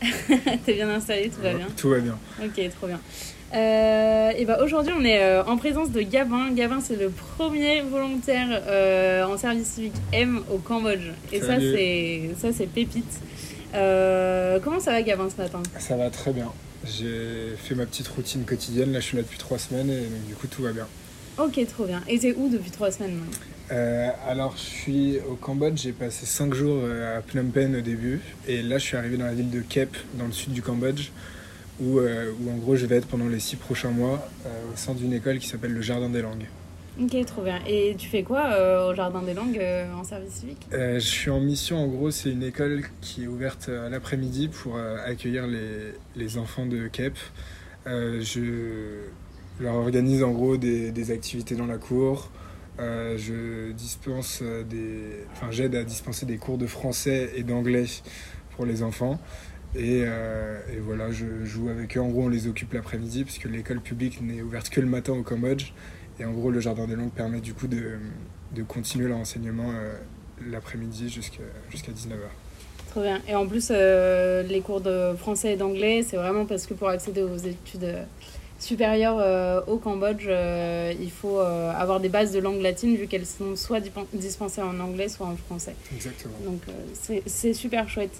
T'es bien installé, tout va bien Tout va bien. Ok, trop bien. Euh, et bah aujourd'hui, on est euh, en présence de Gavin. Gavin, c'est le premier volontaire euh, en service civique M au Cambodge. Et ça, c'est ça, c'est pépite. Comment ça va, Gavin, ce matin? Ça va très bien. J'ai fait ma petite routine quotidienne. Là, je suis là depuis trois semaines et donc, du coup, tout va bien. Ok, trop bien. Et t'es où depuis trois semaines maintenant Euh, alors, je suis au Cambodge. J'ai passé cinq jours euh, à Phnom Penh au début. Et là, je suis arrivé dans la ville de Kep, dans le sud du Cambodge, où, euh, où en gros, je vais être pendant les six prochains mois euh, au sein d'une école qui s'appelle le Jardin des Langues. Ok, trop bien. Et tu fais quoi au Jardin des Langues en service civique? Je suis en mission, en gros, c'est une école qui est ouverte à l'après-midi pour accueillir les, les enfants de KEP. Euh, je leur organise en gros des, activités dans la cour. Euh, je dispense euh, des, enfin, j'aide à dispenser des cours de français et d'anglais pour les enfants. Et, euh, et voilà, je joue avec eux. En gros, on les occupe l'après-midi puisque l'école publique n'est ouverte que le matin au Cambodge. Et en gros, le jardin des langues permet du coup de, de continuer leur enseignement l'après-midi jusqu'à jusqu'à 19h. Trop bien. Et en plus, les cours de français et d'anglais, c'est vraiment parce que pour accéder aux études supérieures euh, au Cambodge, euh, il faut euh, avoir des bases de langue latine vu qu'elles sont soit dispensées en anglais, soit en français. Exactement. Donc c'est- super chouette.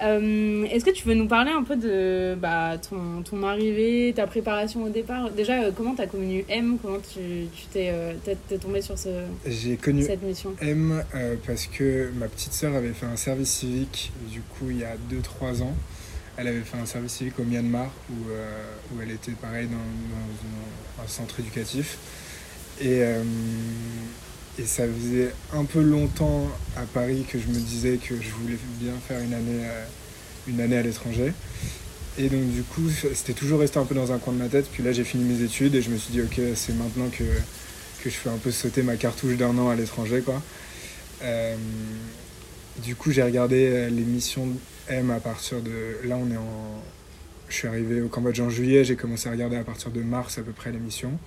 Est-ce que tu veux nous parler un peu de bah, ton, ton arrivée, ta préparation au départ? Déjà, comment tu as connu M? Comment tu tu t'es t'es tombé sur ce, J'ai connu cette mission? M parce que ma petite sœur avait fait un service civique du coup il y a 2-3 ans. Elle avait fait un service civique au Myanmar où, euh, elle était pareil dans, un- centre éducatif. Et, euh, et ça faisait un peu longtemps à Paris que je me disais que je voulais bien faire une année, euh, à l'étranger. Et donc du coup c'était toujours resté un peu dans un coin de ma tête. Puis là j'ai fini mes études et je me suis dit ok c'est maintenant que, je fais un peu sauter ma cartouche d'un an à l'étranger du coup, j'ai regardé les missions M à partir de. Là, on est en. Je suis arrivé au Cambodge en juillet, j'ai commencé à regarder à partir de mars à peu près les missions.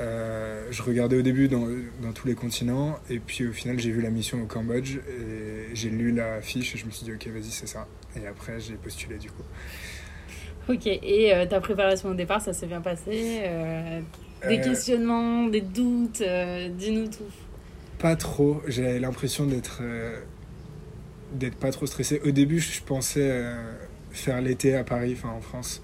Euh, je regardais au début dans, dans tous les continents, et puis au final, j'ai vu la mission au Cambodge, et j'ai lu la fiche, et je me suis dit, ok, vas-y, c'est ça. Et après, j'ai postulé du coup. Ok, et euh, ta préparation au départ, ça s'est bien passé euh, Des Euh, questionnements, des doutes, dis-nous tout. Pas trop. J'avais l'impression d'être d'être pas trop stressé. Au début, je pensais euh, faire l'été à Paris, enfin en France,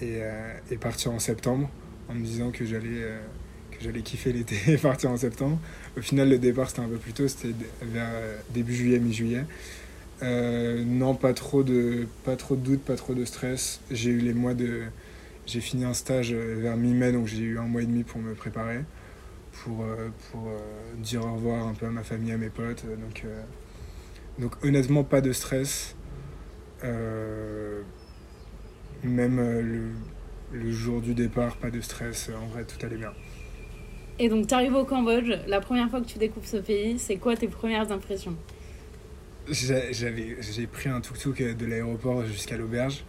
et, euh, et partir en septembre, en me disant que j'allais euh, kiffer l'été et partir en septembre. Au final, le départ c'était un peu plus tôt, c'était vers début juillet, mi-juillet. Non, pas trop de pas trop de doutes, pas trop de stress. J'ai eu les mois de j'ai fini un stage vers mi-mai, donc j'ai eu un mois et demi pour me préparer pour, dire au revoir un peu à ma famille, à mes potes. Donc honnêtement, pas de stress. Euh, même euh, le, le jour du départ, pas de stress. En vrai, tout allait bien. Et donc, tu arrives au Cambodge, la première fois que tu découvres ce pays, c'est quoi tes premières impressions? J'ai j'avais- j'ai pris un tuk-tuk de l'aéroport jusqu'à l'auberge.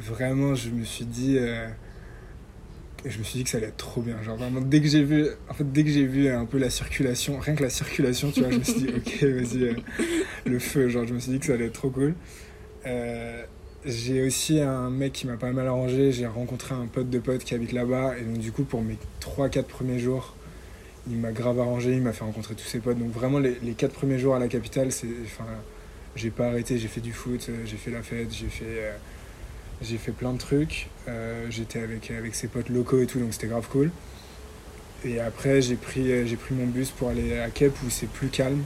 Vraiment, je me suis dit... euh, je me suis dit que ça allait être trop bien. Genre vraiment, dès que j'ai vu, en fait, dès que j'ai vu un peu la circulation, rien que la circulation, tu vois, je me suis dit, ok, vas-y, euh, le feu. Genre, je me suis dit que ça allait être trop cool. Euh, j'ai aussi un mec qui m'a pas mal arrangé. J'ai rencontré un pote de pote qui habite là-bas. Et donc, du coup, pour mes 3-4 premiers jours, il m'a grave arrangé. Il m'a fait rencontrer tous ses potes. Donc, vraiment, les, les 4 premiers jours à la capitale, c'est. Enfin, j'ai pas arrêté. J'ai fait du foot, euh, j'ai fait la fête, j'ai fait. euh, j'ai fait plein de trucs. Euh, J'étais avec, avec ses potes locaux et tout, donc c'était grave cool. Et après, j'ai pris, euh, pris mon bus pour aller à Kep où c'est plus calme.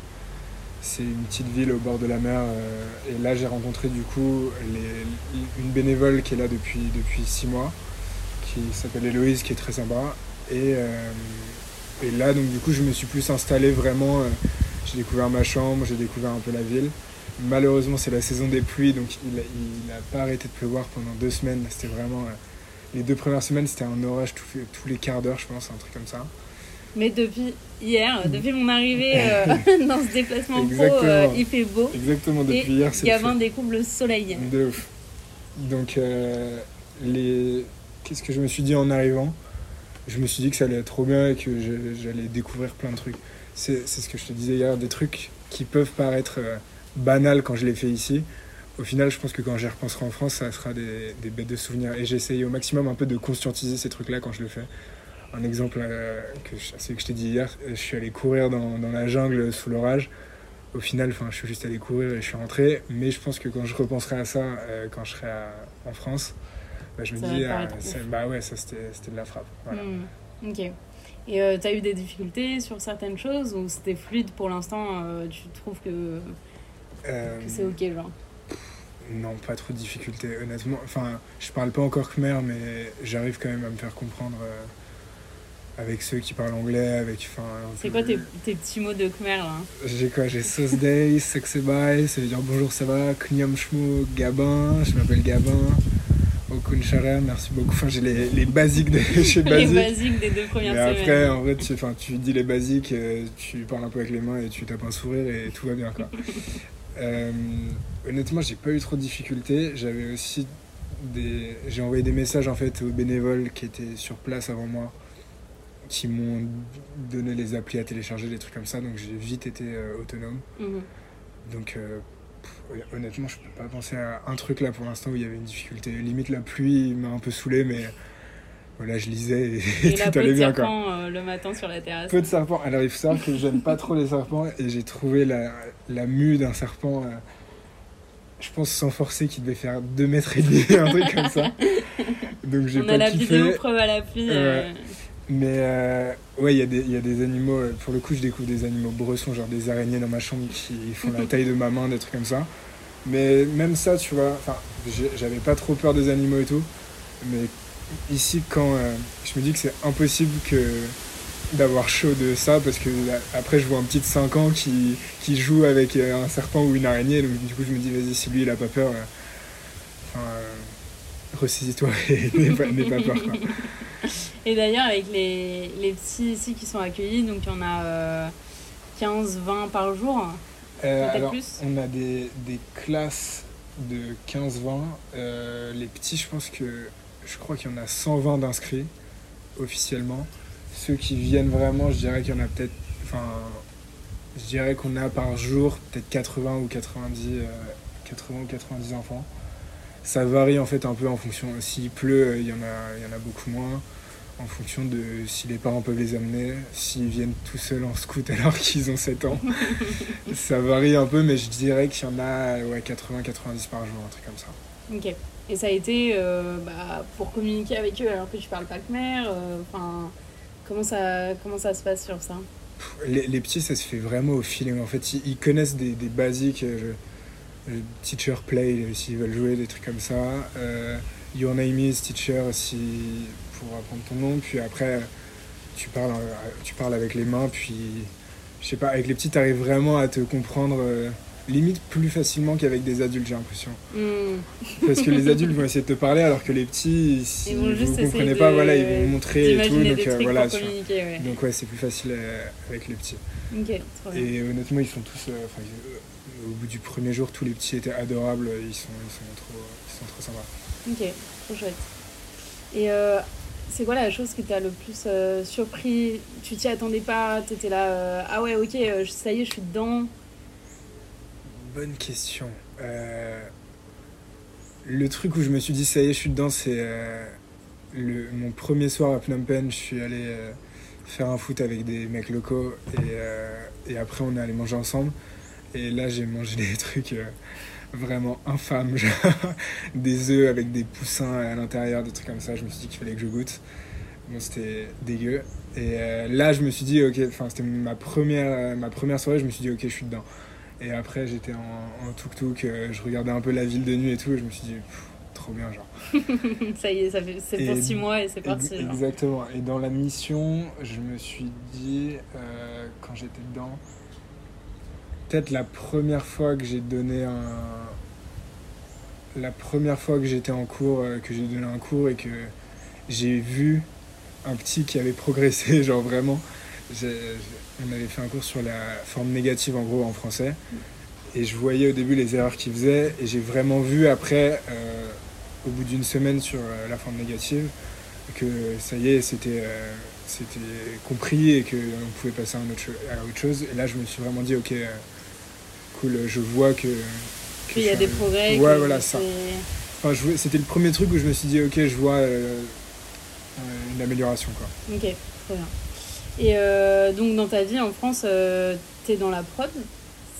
C'est une petite ville au bord de la mer. euh, et là, j'ai rencontré du coup une bénévole qui est là depuis, depuis six mois, qui s'appelle Héloïse, qui est très sympa. Et, et là, donc du coup, je me suis plus installé vraiment. j'ai découvert ma chambre, j'ai découvert un peu la ville. Malheureusement, c'est la saison des pluies, donc il n'a il a pas arrêté de pleuvoir pendant deux semaines. C'était vraiment. euh, les deux premières semaines, c'était un orage tout- tous les quarts d'heure, je pense, un truc comme ça. Mais depuis hier, depuis mon arrivée euh, dans ce déplacement pro, euh, il fait beau. Exactement, depuis et hier, c'est Gavin découvre le soleil. De ouf. Donc, euh, les... qu'est-ce que je me suis dit en arrivant? Je me suis dit que ça allait être trop bien et que j'allais découvrir plein de trucs. C'est ce que je te disais hier, des trucs qui peuvent paraître euh, banals quand je les fais ici. au final, je pense que quand j'y repenserai en France, ça sera des, des bêtes de souvenirs. Et j'essaye au maximum un peu de conscientiser ces trucs-là quand je le fais. Un exemple, euh, que je, c'est que je t'ai dit hier, je suis allé courir dans, dans la jungle sous l'orage. Au final, je suis juste allé courir et je suis rentré. Mais je pense que quand je repenserai à ça, euh, quand je serai à- en France, bah, je me Ça dis, ah, bah ouais, ça c'était c'était de la frappe. Voilà. Hmm, Ok. Et euh, t'as eu des difficultés sur certaines choses ou c'était fluide pour l'instant euh, Tu trouves que, Euh, que c'est ok, genre Non, pas trop de difficultés, honnêtement. Enfin, je parle pas encore khmer, mais j'arrive quand même à me faire comprendre euh, avec ceux qui parlent anglais, avec. C'est quoi tes, tes petits mots de Khmer là J'ai quoi J'ai sauce day, seksebay, ça veut dire bonjour, ça va, knyam shmo, gabin, je m'appelle Gabin, okun shara, merci beaucoup. Enfin, j'ai les, les basiques de chez Les Basique. basiques des deux premières Mais après, semaines. en vrai, tu, tu dis les basiques, euh, tu parles un peu avec les mains et tu tapes un sourire et tout va bien, quoi. Euh, honnêtement, j'ai pas eu trop de difficultés. J'avais aussi des... J'ai envoyé des messages, en fait, aux bénévoles qui étaient sur place avant moi, qui m'ont donné les applis à télécharger, des trucs comme ça, donc j'ai vite été euh, autonome. Mhm. Donc, euh, pff, honnêtement, je peux pas penser à un truc là pour l'instant où il y avait une difficulté. Limite, la pluie m'a un peu saoulé, mais voilà, je lisais et, Et la tout peau allait de bien, quoi. serpent euh, le matin sur la terrasse. Peu de serpents. Alors il faut savoir que j'aime pas trop les serpents et j'ai trouvé la, la mue d'un serpent, euh, je pense sans forcer, qui devait faire 2 mètres et demi, un truc comme ça. Donc j'ai On pas a la kiffé. vidéo preuve à l'appui. euh, Mais euh, ouais, il y, a des- il y a des animaux, pour le coup je découvre des animaux bressons, genre des araignées dans ma chambre qui font la taille de ma main, des trucs comme ça. Mais même ça, tu vois, j'avais pas trop peur des animaux et tout. Mais ici, quand euh, je me dis que c'est impossible que d'avoir chaud de ça, parce que là, après je vois un petit de 5 ans qui, qui joue avec euh, un serpent ou une araignée, donc du coup je me dis, vas-y, si lui il a pas peur, euh, enfin, ressaisis-toi et n'aie pas, peur. Quoi. Et d'ailleurs, avec les, les petits ici qui sont accueillis, donc il y en a euh, 15, 20 par jour. Euh, Peut-être alors, plus on a des, des classes de 15-20. Euh, les petits, je pense que je crois qu'il y en a 120 d'inscrits officiellement. Ceux qui viennent vraiment, je dirais qu'il y en a peut-être. Enfin, je dirais qu'on a par jour peut-être 80 ou 90, euh, 80 ou 90 enfants. Ça varie en fait un peu en fonction. S'il pleut, euh, il y en a, il y en a beaucoup moins. En fonction de si les parents peuvent les amener, s'ils viennent tout seuls en scout alors qu'ils ont 7 ans. Ça varie un peu, mais je dirais qu'il y en a ouais, 80-90 par jour, un truc comme ça. Ok. Et ça a été euh, bah, pour communiquer avec eux alors que tu parles pas khmer. euh, Enfin, comment ça comment ça se passe sur ça? Les, les petits, ça se fait vraiment au feeling. En fait, ils, connaissent des, des basiques, euh, le, le teacher play, euh, s'ils veulent jouer, des trucs comme ça. Euh, your name is teacher, si, pour apprendre ton nom. Puis après, tu parles, euh, tu parles avec les mains. Puis, je sais pas, avec les petits, t'arrives vraiment à te comprendre. Limite plus facilement qu'avec des adultes, j'ai l'impression. Hmm. Parce que les adultes vont essayer de te parler alors que les petits, si Ils vont vous comprenez de- pas, voilà, ils vont vous montrer et tout. Donc, des euh, trucs voilà, pour ouais. donc ouais, c'est plus facile euh, avec les petits. Ok, trop bien. Et honnêtement, ils sont tous, euh, enfin, au bout du premier jour, tous les petits étaient adorables. Ils sont, ils sont trop, ils sont trop sympas. Ok, trop chouette. Et euh, c'est quoi la chose qui t'a le plus euh, surpris? Tu t'y attendais pas T'étais là, euh, ah ouais, ok, ça y est, je suis dedans. Bonne question. Euh, le truc où je me suis dit ça y est, je suis dedans, c'est euh, mon premier soir à Phnom Penh. Je suis allé euh, faire un foot avec des mecs locaux et, après on est allé manger ensemble. Et là j'ai mangé des trucs vraiment infâmes, des œufs avec des poussins à l'intérieur, des trucs comme ça. Je me suis dit qu'il fallait que je goûte. Bon, c'était dégueu. Et là, je me suis dit, ok, enfin, c'était ma première, ma première soirée, je me suis dit, ok, je suis dedans. Et après, j'étais en, en tuk-tuk, euh, je regardais un peu la ville de nuit et tout, et je me suis dit, trop bien, genre. ça y est, ça fait- c'est pour six mois et c'est parti. Ex- genre. Exactement. Et dans la mission, je me suis dit, euh, quand j'étais dedans, peut-être la première fois que j'ai donné un. La première fois que j'étais en cours, euh, que j'ai donné un cours et que j'ai vu un petit qui avait progressé, genre vraiment. On avait fait un cours sur la forme négative en gros en français. Et je voyais au début les erreurs qu'il faisait. Et j'ai vraiment vu après, euh, au bout d'une semaine sur euh, la forme négative, que ça y est, c'était euh, c'était compris et qu'on pouvait passer à, un autre cho- à autre chose. Et là, je me suis vraiment dit, ok, cool, je vois que Qu'il y a des progrès. Ouais, que voilà, ça. Enfin, c'était le premier truc où je me suis dit, ok, je vois une amélioration, quoi. Ok, très bien. Et euh, donc dans ta vie en France, euh, t'es dans la prod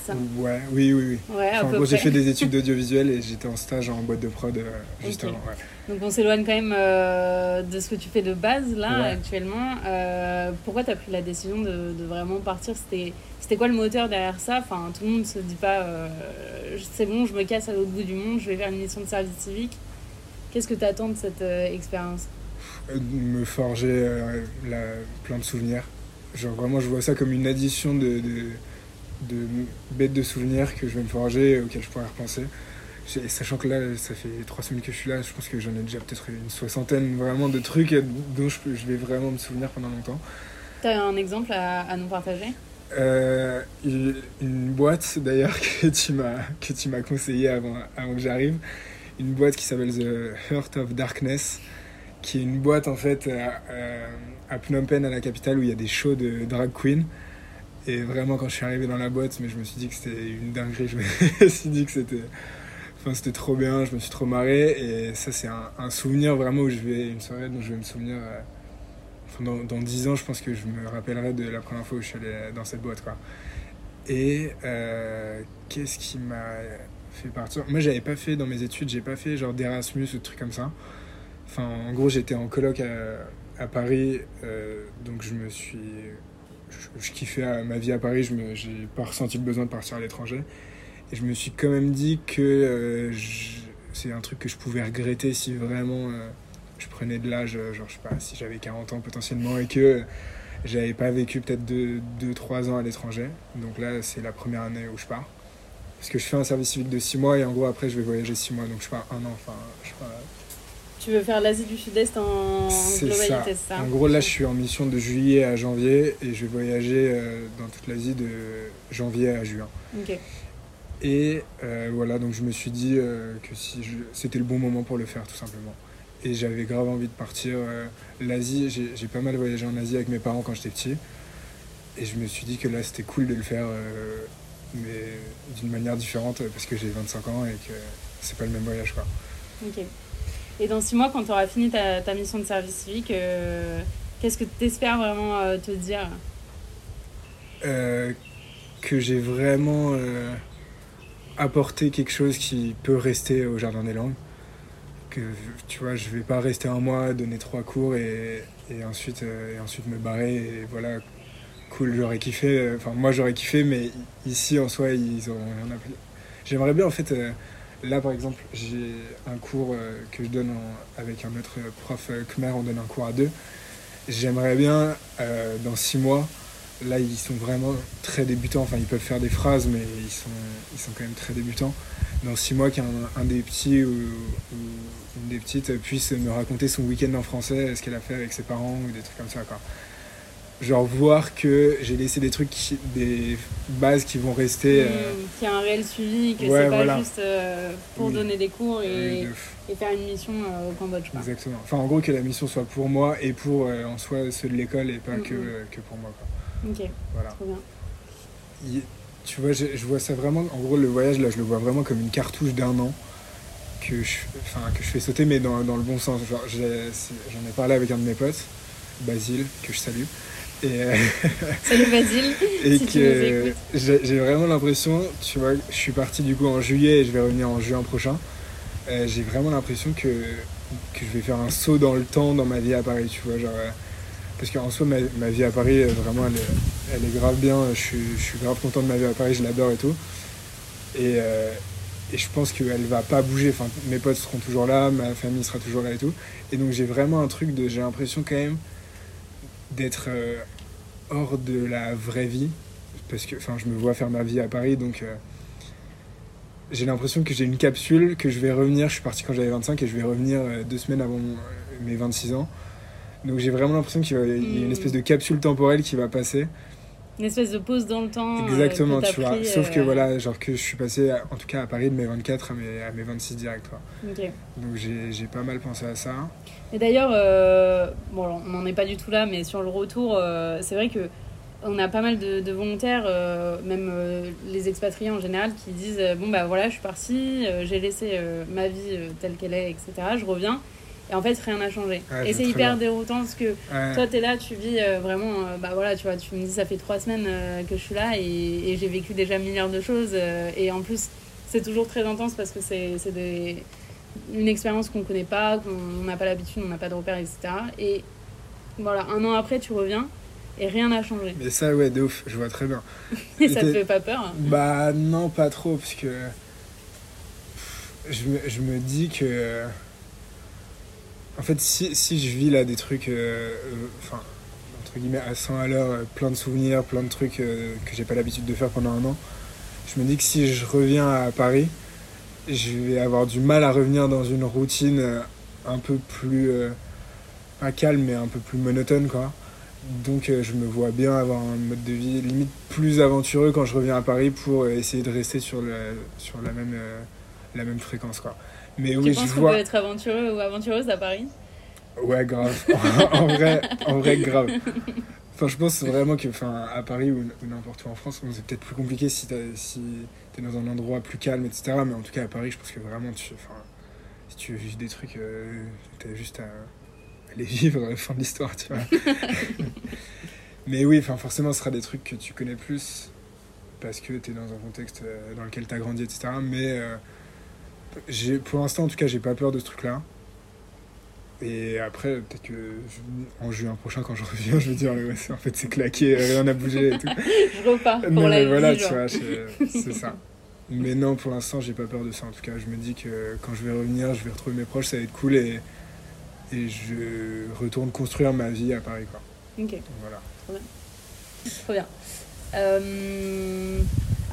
ça Ouais, oui, oui, oui. Ouais, Enfin, j'ai fait des études d'audiovisuel et j'étais en stage en boîte de prod euh, juste Ok. avant. ouais. Donc on s'éloigne quand même euh, de ce que tu fais de base là Ouais. actuellement. Pourquoi tu as pris la décision de, de vraiment partir? C'était quoi le moteur derrière ça? Enfin, tout le monde se dit pas c'est bon, je me casse à l'autre bout du monde, je vais faire une mission de service civique. Qu'est-ce que tu attends de cette expérience? Me forger euh, la- plein de souvenirs. Genre vraiment, je vois ça comme une addition de, de, de bêtes de souvenirs que je vais me forger et auxquelles je pourrais repenser. Sachant que là, ça fait trois semaines que je suis là, je pense que j'en ai déjà peut-être une soixantaine vraiment de trucs dont je, vais vraiment me souvenir pendant longtemps. T'as un exemple à, à nous partager? Euh, une, une boîte d'ailleurs que tu m'as que tu m'as conseillé avant, avant que j'arrive, une boîte qui s'appelle The Heart of Darkness, qui est une boîte en fait à, euh, à Phnom Penh à la capitale où il y a des shows de drag queen. Et vraiment quand je suis arrivé dans la boîte, mais je me suis dit que c'était une dinguerie, je me suis dit que c'était enfin c'était trop bien, je me suis trop marré et ça c'est un, souvenir vraiment où je vais une soirée dont je vais me souvenir euh, dans, dans 10 ans, je pense que je me rappellerai de la première fois où je suis allé dans cette boîte. Quoi. Et euh, qu'est-ce qui m'a fait partir? Moi, j'avais pas fait dans mes études, j'ai pas fait genre d'Erasmus ou de trucs comme ça. Enfin, en gros, j'étais en coloc à, Paris, euh, donc je me suis. Je, je kiffais ma vie à Paris, je j'ai pas ressenti le besoin de partir à l'étranger. Et je me suis quand même dit que euh, c'est un truc que je pouvais regretter si vraiment euh, je prenais de l'âge, genre je sais pas, si j'avais 40 ans potentiellement et que j'avais pas vécu peut-être 2-3 ans à l'étranger. Donc là, c'est la première année où je pars. Parce que je fais un service civique de 6 mois et en gros après je vais voyager 6 mois, donc je pars un an, enfin je pars Tu veux faire l'Asie du Sud-Est en globalité, ça. ça En gros, là, je suis en mission de juillet à janvier et je vais voyager euh, dans toute l'Asie de janvier à juin. Et euh, voilà, donc je me suis dit euh, que si je... c'était le bon moment pour le faire, tout simplement. Et j'avais grave envie de partir. L'Asie, j'ai pas mal voyagé en Asie avec mes parents quand j'étais petit. Et je me suis dit que là, c'était cool de le faire, mais d'une manière différente parce que j'ai 25 ans et que c'est pas le même voyage, quoi. Ok. Et dans six mois, quand tu auras fini ta, mission de service civique, euh, qu'est-ce que tu espères vraiment euh, te dire Euh, que j'ai vraiment apporté quelque chose qui peut rester au Jardin des Langues. Que tu vois, je vais pas rester un mois, donner trois cours et, ensuite, et ensuite me barrer. Voilà, cool, j'aurais kiffé. Enfin, moi j'aurais kiffé, mais ici en soi, ils ont rien appris. J'aimerais bien en fait. Là, par exemple, j'ai un cours euh, que je donne avec un autre prof euh, Khmer, on donne un cours à deux. J'aimerais bien, euh, dans six mois, là, ils sont vraiment très débutants. Enfin, ils peuvent faire des phrases, mais ils sont, ils sont quand même très débutants. Dans six mois, qu'un un des petits ou, ou une des petites puisse me raconter son week-end en français, ce qu'elle a fait avec ses parents ou des trucs comme ça, quoi. Genre voir que j'ai laissé des trucs, qui- des bases qui vont rester. euh, Qu'il y a un réel suivi, que ouais, c'est pas voilà. juste euh, pour donner des cours et, et faire une mission euh, au Cambodge. quoi. Exactement. Enfin, en gros, que la mission soit pour moi et pour euh, en soi ceux de l'école et pas Mhm. que, que pour moi. Quoi. Ok, Voilà. trop bien. Il- tu vois, je, je vois ça vraiment. En gros, le voyage, là, je le vois vraiment comme une cartouche d'un an que je, enfin, que je fais sauter, mais dans, dans le bon sens. J'en ai parlé avec un de mes potes, Basile, que je salue. Et, euh, Salut Basile. et Si que j'ai vraiment l'impression, tu vois, je suis parti du coup en juillet et je vais revenir en juin prochain. Euh, j'ai vraiment l'impression que, que je vais faire un saut dans le temps dans ma vie à Paris, tu vois, genre. euh, parce qu'en soi, ma, ma vie à Paris, euh, vraiment, elle est, elle est grave bien. Je suis, je suis grave content de ma vie à Paris, je l'adore et tout. Et, et je pense qu'elle va pas bouger. Enfin, mes potes seront toujours là, ma famille sera toujours là et tout. Et donc, j'ai vraiment un truc de. J'ai l'impression quand même d'être euh, hors de la vraie vie. Parce que, enfin, je me vois faire ma vie à Paris, donc. euh, j'ai l'impression que j'ai une capsule, que je vais revenir. Je suis parti quand j'avais 25 et je vais revenir euh, deux semaines avant mes 26 ans. Donc j'ai vraiment l'impression qu'il y a une Mm. espèce de capsule temporelle qui va passer. Une espèce de pause dans le temps. euh, Exactement, que tu vois. pris, Sauf que euh, voilà, genre que je suis passé, à- en tout cas à Paris, de mes 24 à mes, à mes 26 direct. Quoi. Ok. Donc j'ai pas mal pensé à ça. Et d'ailleurs, euh, bon, alors, on n'en est pas du tout là, mais sur le retour, c'est vrai que on a pas mal de, de volontaires, euh, même euh, les expatriés en général, qui disent euh, Bon, bah voilà, je suis partie, euh, j'ai laissé ma vie telle qu'elle est, etc. Je reviens. Et en fait, rien n'a changé. Ouais, et c'est hyper bien. déroutant parce que Ouais. toi, t'es là, tu vis euh, vraiment. euh, bah voilà, tu vois, tu me dis, ça fait trois semaines euh, que je suis là et, et j'ai vécu déjà un milliard de choses. et en plus, c'est toujours très intense parce que c'est une expérience qu'on connaît pas, qu'on n'a pas l'habitude, on n'a pas de repères, etc. Et voilà, un an après, tu reviens et rien n'a changé. Mais ça, ouais, de ouf, je vois très bien. Et ça te fait pas peur Bah non, pas trop, parce que je me, je me dis que... En fait, si, je vis là des trucs, euh, euh, enfin, entre guillemets, à 100 à l'heure, euh, plein de souvenirs, plein de trucs que j'ai pas l'habitude de faire pendant un an, je me dis que si je reviens à Paris, je vais avoir du mal à revenir dans une routine un peu plus... calme, mais un peu plus monotone, quoi. Donc je me vois bien avoir un mode de vie limite plus aventureux quand je reviens à Paris pour essayer de rester sur, la, même, la même fréquence. Quoi. Mais Tu oui, je penses qu'on vois... peut être aventureux ou aventureuse à Paris? Ouais, grave. en, vrai, en vrai, grave. Enfin, je pense vraiment que enfin, à Paris ou, ou n'importe où en France, c'est peut-être plus compliqué si t'es si dans un endroit plus calme, etc. Mais en tout cas, à Paris, je pense que vraiment, tu, enfin, si tu veux vivre des trucs, euh, t'as juste à les vivre à la fin de l'histoire, tu vois. Mais oui, enfin, forcément, ce sera des trucs que tu connais plus parce que t'es dans un contexte euh, dans lequel t'as grandi, etc. Mais euh, pour l'instant, en tout cas, j'ai pas peur de ce truc-là. Et après, peut-être que je- en juin prochain, quand je reviens, je vais dire, ouais, c'est- en fait, c'est claqué, rien n'a bougé et tout. Je repars pour non, la mais vie. voilà, genre. tu vois, c'est ça. Mais non, pour l'instant, j'ai pas peur de ça. En tout cas, je me dis que quand je vais revenir, je vais retrouver mes proches, ça va être cool et, et je retourne construire ma vie à Paris, quoi. Ok, voilà. trop bien. Euh,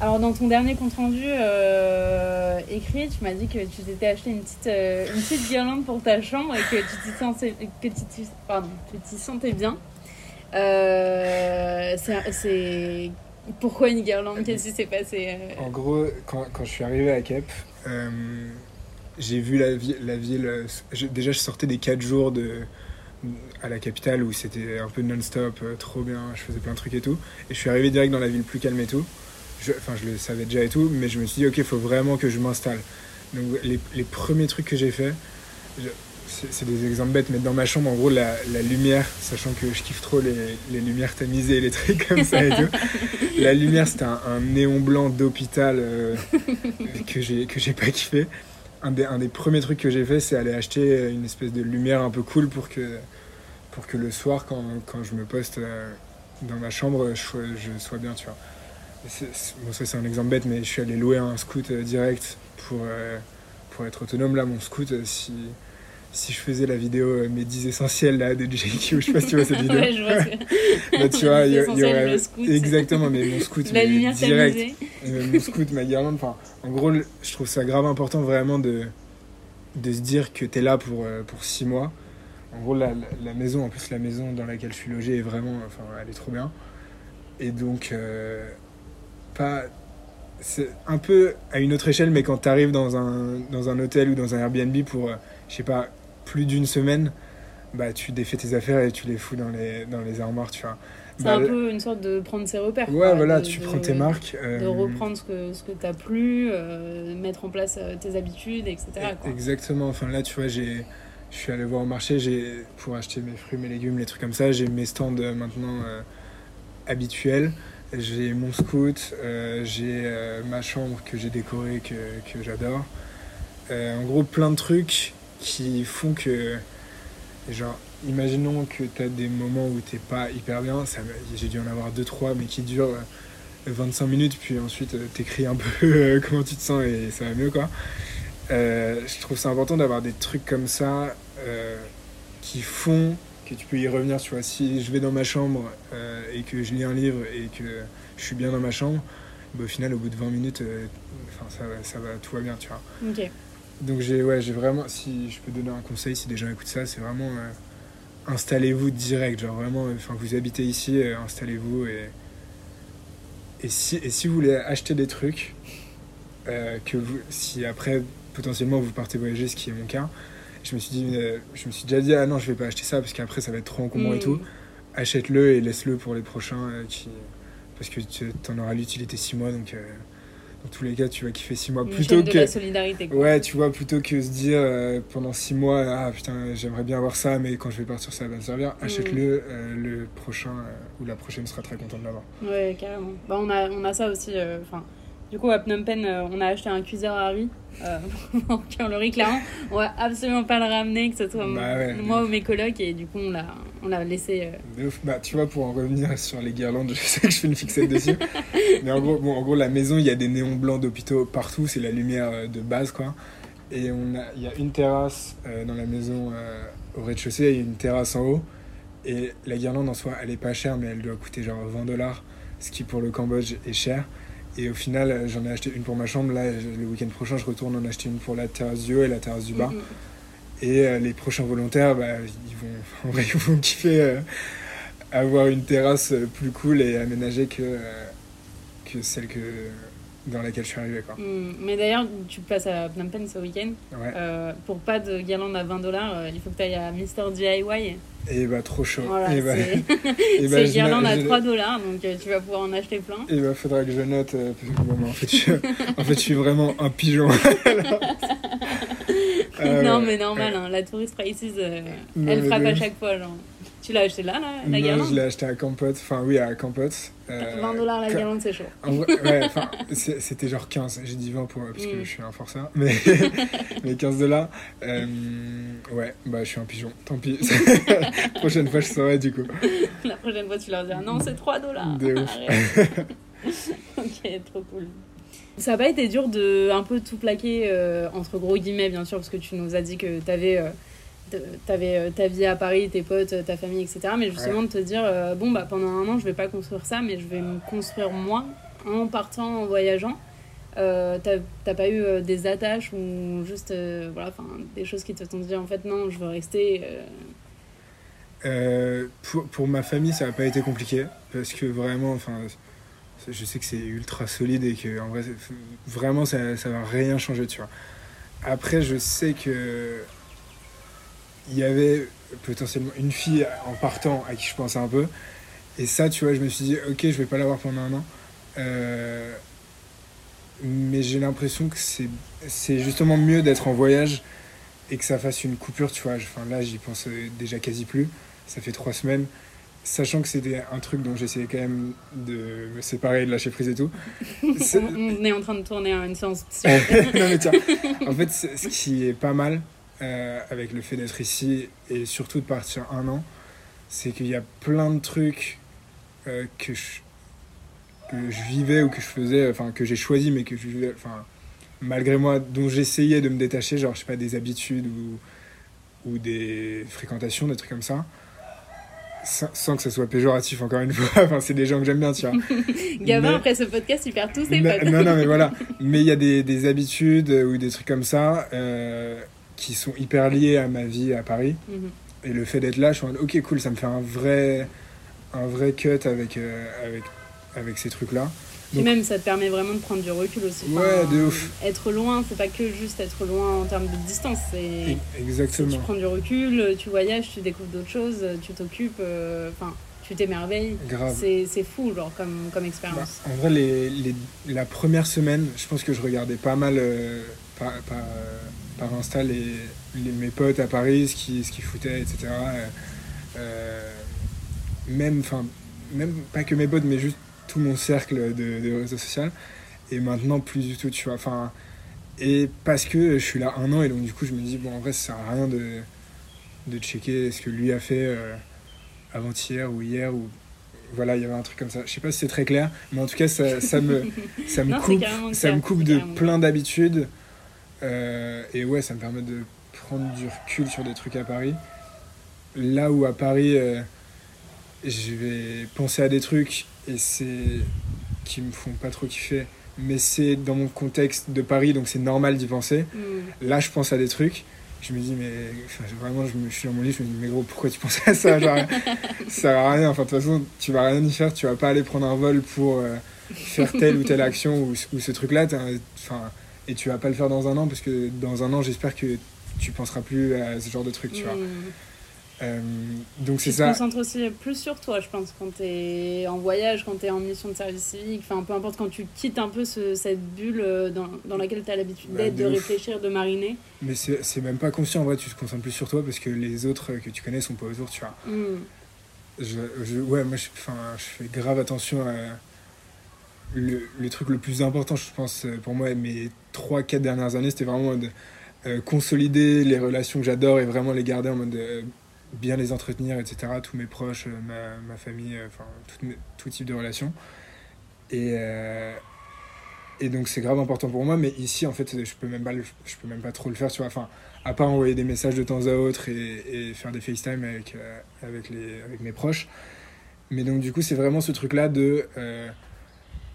alors, dans ton dernier compte rendu euh, écrit, tu m'as dit que tu t'étais acheté une petite, euh, une petite guirlande pour ta chambre et que tu t'y sentais, tu tu sentais bien. C'est-. Pourquoi une guirlande? Qu'est-ce qui s'est passé En gros, quand, quand je suis arrivé à euh, j'ai vu la, vi- la ville. déjà, je sortais des 4 jours de, à la capitale où c'était un peu non-stop, euh, trop bien, je faisais plein de trucs et tout. Et je suis arrivé direct dans la ville plus calme et tout. Je- Enfin, je, le savais déjà et tout, mais je me suis dit, ok, il faut vraiment que je m'installe. Donc, les, les premiers trucs que j'ai fait, c'est des exemples bêtes, mais dans ma chambre, en gros, la, la lumière, sachant que je kiffe trop les, les lumières tamisées, les trucs comme ça et tout. La lumière, c'était un, un néon blanc d'hôpital euh, que j'ai pas kiffé. Un des, premiers trucs que j'ai fait, c'est aller acheter une espèce de lumière un peu cool pour que, le soir, quand, je me poste euh, dans ma chambre, je, sois- bien, tu vois. Bon, ça, c'est un exemple bête, mais je suis allé louer un scoot euh, direct pour, euh, pour être autonome. Là, mon scoot, euh, si, si je faisais la vidéo euh, Mes 10 essentiels là, de JQ, je sais pas si tu vois cette vidéo. Ouais, je vois Bah, tu vois, il y, aurait. le. Exactement, mais mon scoot, La mais lumière direct. Euh, mon scoot, ma guirlande. Enfin, en gros, je trouve ça grave important vraiment de, de se dire que tu es là pour, euh, pour six mois. En gros, la, la- la maison, en plus, la maison dans laquelle je suis logé est vraiment. Enfin, elle est trop bien. Et donc, euh, pas. C'est un peu à une autre échelle, mais quand tu arrives dans un, dans un hôtel ou dans un Airbnb pour, euh, je sais pas, plus d'une semaine, bah tu défais tes affaires et tu les fous dans les, dans les armoires, tu vois. C'est Bah, un peu une sorte de prendre ses repères. Ouais, quoi, voilà, de- tu de- prends tes marques. De euh, reprendre ce que, ce que tu as plu, euh, mettre en place euh, tes habitudes, etc. quoi. Exactement. Enfin là, tu vois, j'ai, je suis allé voir au marché, j'ai pour acheter mes fruits, mes légumes, les trucs comme ça. J'ai mes stands maintenant euh, habituels. J'ai mon scout, j'ai ma chambre que j'ai décorée que, que j'adore. En gros, plein de trucs qui font que, genre, imaginons que tu as des moments où t'es pas hyper bien. J'ai dû en avoir deux trois, mais qui durent euh, 25 minutes, puis ensuite euh, t'écris un peu euh, comment tu te sens et ça va mieux, quoi. Euh, je trouve ça important d'avoir des trucs comme ça euh, qui font que tu peux y revenir. Tu vois, si je vais dans ma chambre euh, et que je lis un livre et que je suis bien dans ma chambre, bah, au final, au bout de 20 minutes, euh, enfin, ça, ça va, tout va bien, tu vois. Ok. Donc j'ai ouais, j'ai vraiment, si je peux donner un conseil, si des gens écoutent ça, c'est vraiment euh, installez-vous direct, genre vraiment, euh, enfin vous habitez ici, euh, installez-vous et et si et si vous voulez acheter des trucs euh, que vous, si après potentiellement vous partez voyager, ce qui est mon cas, je me suis dit, je me suis déjà dit ah non je vais pas acheter ça parce qu'après ça va être trop encombrant et Mm. tout. achète-le et laisse-le pour les prochains. qui... Parce que tu en auras l'utilité 6 mois, donc dans tous les cas, tu vas kiffer 6 mois. Une Plutôt de que. la solidarité. Quoi. Ouais, tu vois, plutôt que se dire euh, pendant 6 mois, ah putain, j'aimerais bien avoir ça, mais quand je vais partir, ça va me servir, Mm. achète-le, euh, le prochain euh, ou la prochaine sera très content de l'avoir. Ouais, carrément. Bah, on, a, on a ça aussi. Enfin, du coup, à Phnom Penh, on a acheté un cuiseur à riz. Pour le riz, clairement. On va absolument pas le ramener, que ce soit Bah ouais. moi ou mes colocs. Et du coup, on l'a, on l'a laissé. euh, De ouf. Bah, tu vois, pour en revenir sur les guirlandes, je sais que je fais une fixette dessus. mais en gros, bon, en gros, la maison, il y a des néons blancs d'hôpitaux partout, c'est la lumière euh, de base, quoi. Et on a, il y a une terrasse euh, dans la maison euh, au rez-de-chaussée, et une terrasse en haut. Et la guirlande en soi, elle est pas chère, mais elle doit coûter genre 20 dollars, ce qui pour le Cambodge est cher. Et au final, j'en ai acheté une pour ma chambre. Là, le week-end prochain, je retourne en acheter une pour la terrasse du haut et la terrasse du bas. mm, Et euh, les prochains volontaires, bah, ils vont, en vrai, ils vont kiffer euh, avoir une terrasse euh, plus cool et aménagée que, que celle que, dans laquelle je suis arrivé. Quoi. mm. Mais d'ailleurs, tu passes à Phnom Penh ce week-end. Ouais. Euh, pour pas de guirlande à 20 dollars, il faut que tu ailles à Mr. DIY. Et bah, trop chaud. Voilà, et bah, c'est bah, c'est je guirlande à je- 3 dollars, donc euh, tu vas pouvoir en acheter plein. Et bah, faudra que je note. parce que, bon, bah, en, fait, je, en fait, je suis vraiment un pigeon. Alors, euh, non, mais normal, hein, la tourist prices, euh, Non, elle frappe de à chaque fois. Genre. Tu l'as acheté là, là, la Non, je l'ai acheté à Campot. Enfin, oui, à Campot. Euh, 20 dollars la guirlande, c'est chaud. En vrai, ouais, c'était genre 15. J'ai dit 20 pour, parce que Mm. je suis un forceur. Mais, mais 15 dollars. Euh, ouais, bah, je suis un pigeon. Tant pis. Prochaine fois, je saurai du coup. La prochaine fois, tu leur diras non, c'est 3 dollars. De ouf. ok, trop cool. Ça n'a pas été dur de un peu tout plaquer, euh, entre gros guillemets, bien sûr, parce que tu nous as dit que tu avais. T'avais ta vie à Paris, tes potes, ta famille, etc. Mais justement de te dire, euh, bon, bah pendant un an, je vais pas construire ça, mais je vais me construire moi en partant, en voyageant. Euh, T'as pas eu euh, des attaches ou juste euh, voilà, des choses qui te t'ont dit en fait non, je veux rester. euh, Euh, pour, pour ma famille, ça n'a pas été compliqué. Parce que vraiment, enfin, je sais que c'est ultra solide et que en vrai, vraiment, ça, ça va rien changer, tu vois. Après, je sais que il y avait potentiellement une fille en partant à qui je pensais un peu. Et ça, tu vois, je me suis dit, ok, je vais pas l'avoir pendant un an. Euh, mais j'ai l'impression que c'est c'est justement mieux d'être en voyage et que ça fasse une coupure, tu vois. Enfin, là, j'y pense euh, déjà quasi plus. Ça fait trois semaines. Sachant que c'était un truc dont j'essayais quand même de me séparer, de lâcher prise et tout. On, est en train de tourner une séance non mais tiens, en fait, ce qui est pas mal euh, avec le fait d'être ici et surtout de partir un an, c'est qu'il y a plein de trucs euh, que, je, que je vivais ou que je faisais, enfin que j'ai choisi mais que je vivais, enfin malgré moi, dont j'essayais de me détacher, genre je sais pas des habitudes ou, ou des fréquentations, des trucs comme ça. Sans, sans que ça soit péjoratif encore une fois, enfin c'est des gens que j'aime bien, tu vois. Gavin, Mais- après ce podcast, il perd tous ses potes. non, non, mais voilà. Mais il y a des, des habitudes euh, ou des trucs comme ça euh, qui sont hyper liés à ma vie à Paris. Mhm. Et le fait d'être là, je suis en mode, ok, cool, ça me fait un vrai, un vrai cut avec, euh, avec, avec ces trucs-là. Donc- même, ça te permet vraiment de prendre du recul aussi. Ouais, de ouf. Être loin, c'est pas que juste être loin en termes de distance. C'est Et- c'est tu Exactement. prends du recul, tu voyages, tu découvres d'autres choses, tu t'occupes, euh, enfin, tu t'émerveilles. Grave. C'est c'est fou, genre, comme, comme Bah, expérience. en vrai, les, les- la première semaine, je pense que je regardais pas mal euh, par, par, euh, par Insta les, les- mes potes à Paris, ce qu'ils qu'ils foutaient, etc. Euh, même, enfin, même pas que mes potes, mais juste tout mon cercle de, de réseau social. Et maintenant, plus du tout, tu vois. Enfin, et parce que je suis là un an, et donc du coup, je me dis, bon, en vrai, ça sert à rien de, de checker ce que lui a fait euh, avant-hier ou hier ou voilà, il y avait un truc comme ça. Je sais pas si c'est très clair, mais en tout cas, ça, ça me, ça me Non, coupe, ça clair, me coupe de plein d'habitudes. Euh, et ouais, ça me permet de prendre du recul sur des trucs à Paris. Là où à Paris, euh, je vais penser à des trucs et c'est qui me font pas trop kiffer, mais c'est dans mon contexte de Paris, donc c'est normal d'y penser. Hmm. Là, je pense à des trucs. Je me dis, mais enfin, vraiment, je, me, je suis dans mon lit, je me dis, mais gros, pourquoi tu penses à ça Genre, Ça sert à rien. Enfin, de toute façon, tu vas rien y faire. Tu vas pas aller prendre un vol pour euh, faire telle ou telle action ou, ou ce un- Enfin, et tu vas pas le faire dans un an parce que dans un an, j'espère que tu penseras plus à ce genre de truc, tu vois. Euh, donc c'est Tu te ça. concentres aussi plus sur toi, je pense, quand tu es en voyage, quand tu es en mission de service civique, enfin peu importe, quand tu quittes un peu ce- cette bulle euh, dans, dans laquelle tu as l'habitude Bah, d'être, de réfléchir, de mariner. Mais c'est même pas conscient, en vrai, tu te concentres plus sur toi parce que les autres que tu connais sont pas autour, tu vois. Hmm. Je, je- ouais, moi, je, je fais grave attention à. Le, le truc le plus important, je pense, pour moi, mes 3-4 dernières années, c'était vraiment de euh, consolider les relations que j'adore et vraiment les garder en mode de bien les entretenir, etc. Tous mes proches, euh, ma, famille, euh, enfin, tout, type de relations. Et, euh, et donc, c'est grave important pour moi, mais ici, en fait, je peux même pas, je peux même pas trop le faire, tu vois. Enfin, à part envoyer des messages de temps à autre et, faire des FaceTime avec, avec, les, avec mes proches. Mais donc, du coup, c'est vraiment ce truc-là de.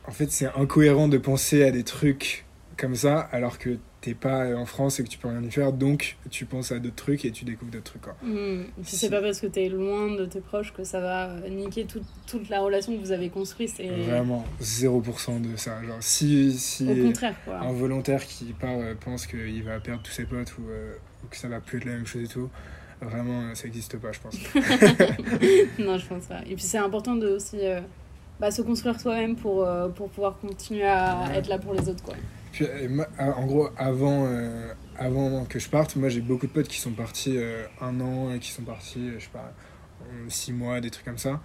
en fait, c'est incohérent de penser à des trucs comme ça alors que t'es pas en France et que tu peux rien y faire. Donc, tu penses à d'autres trucs et tu découvres d'autres trucs, quoi. Et puis Si. c'est pas parce que tu es loin de tes proches que ça va niquer tout- toute la relation que vous avez construite. C'est Vraiment, 0% de ça. Genre, si, si au contraire, quoi. un volontaire qui part euh, pense qu'il va perdre tous ses potes ou, euh, ou que ça va plus être la même chose et tout, vraiment, euh, ça n'existe pas, je pense. non, je pense pas. Et puis c'est important de aussi euh, bah, se construire soi-même pour, euh, pour pouvoir continuer à Ouais. être là pour les autres, quoi. Puis, euh, moi, ah, en gros, avant, euh, avant que je parte, moi j'ai beaucoup de potes qui sont partis euh, un an, et qui sont partis, euh, je sais pas, euh, six mois, des trucs comme ça.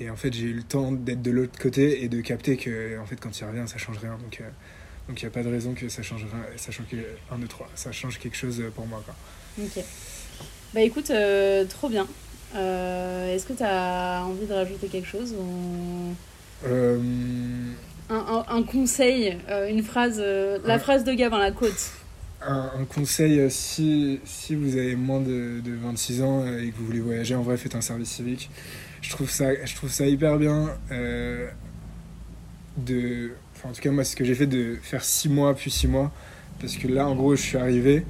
Et en fait, j'ai eu le temps d'être de l'autre côté et de capter que, en fait, quand il revient, ça change rien. Donc, euh, donc il n'y a pas de raison que ça change rien. Ça change que 1, 2, 3. Ça change quelque chose pour moi, quoi. Ok. Bah écoute, euh, trop bien. Euh, Est-ce que tu as envie de rajouter quelque chose ou... Euh, un, un- un conseil, euh, une phrase, euh, la phrase de Gavin, la côte. un, conseil, si, si vous avez moins de, de 26 ans et que vous voulez voyager, en vrai, faites un service civique. Je trouve ça, je trouve ça hyper bien euh, de... Enfin, en tout cas, moi, c'est ce que j'ai fait de faire 6 mois, puis 6 mois. Parce que là, en gros, je suis arrivé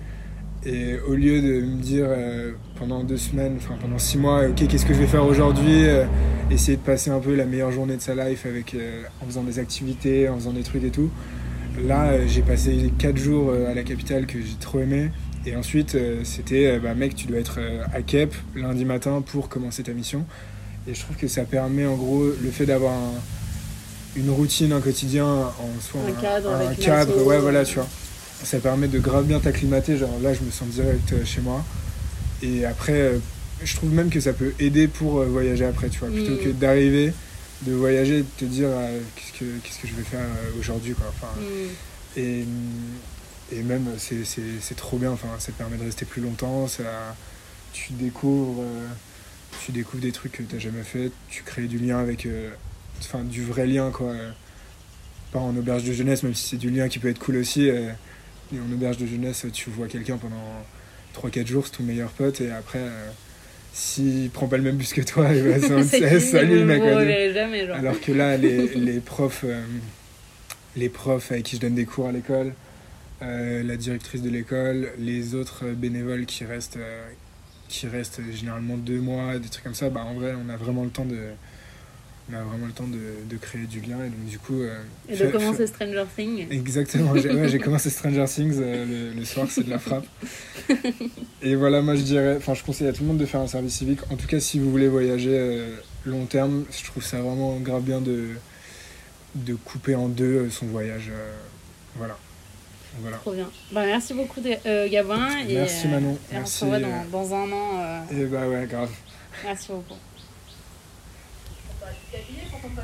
et au lieu de me dire euh, pendant deux semaines, enfin pendant 6 mois, ok, qu'est-ce que je vais faire aujourd'hui euh, Essayer de passer un peu la meilleure journée de sa life avec, euh, en faisant des activités, en faisant des trucs et tout. Là, euh, j'ai passé 4 jours euh, à la capitale que j'ai trop aimé. Et ensuite, c'était, bah, mec, tu dois être à Kep lundi matin pour commencer ta mission. Et je trouve que ça permet, en gros, le fait d'avoir un- une routine, un quotidien, en soi, Un cadre un une cadre, asso. ouais, voilà, tu vois. Ça permet de grave bien t'acclimater. Genre là, je me sens direct chez moi. Et après, je trouve même que ça peut aider pour euh, voyager après, tu vois. Plutôt Mm. que d'arriver, de voyager et de te dire euh, qu'est-ce que qu'est-ce que je vais faire euh, aujourd'hui, quoi. Enfin, Hmm. et, et même, c'est- c'est c'est trop bien. Enfin, ça te permet de rester plus longtemps. Ça, tu découvres, euh, tu découvres des trucs que tu n'as jamais fait. Tu crées du lien avec, euh, enfin, du vrai lien, quoi. Pas en auberge de jeunesse, même si c'est du lien qui peut être cool aussi. et en auberge de jeunesse, tu vois quelqu'un pendant 3-4 jours, c'est ton meilleur pote, et après, s'il prend pas le même bus que toi, et ben, c'est salut jamais, genre. Alors que là, les, les profs, euh, les profs avec qui je donne des cours à l'école, euh, la directrice de l'école, les autres bénévoles qui restent, euh, qui restent généralement deux mois, des trucs comme ça, bah en vrai, on a vraiment le temps de, on a vraiment le temps de, de créer du lien et donc du coup. euh, Et de commencer Stranger Things. Exactement, j'ai ouais, commencé Stranger Things euh, le, le soir, c'est de la frappe. Et voilà, moi je dirais, enfin je conseille à tout le monde de faire un service civique. En tout cas, si vous voulez voyager euh, long terme, je trouve ça vraiment grave bien de, de couper en deux euh, son voyage. voilà. Voilà. Trop bien. Bah, merci beaucoup. Et, Merci Manon. et on se revoit dans, dans un an. Et bah ouais, grave. merci beaucoup du cahier, je ne t'en pas.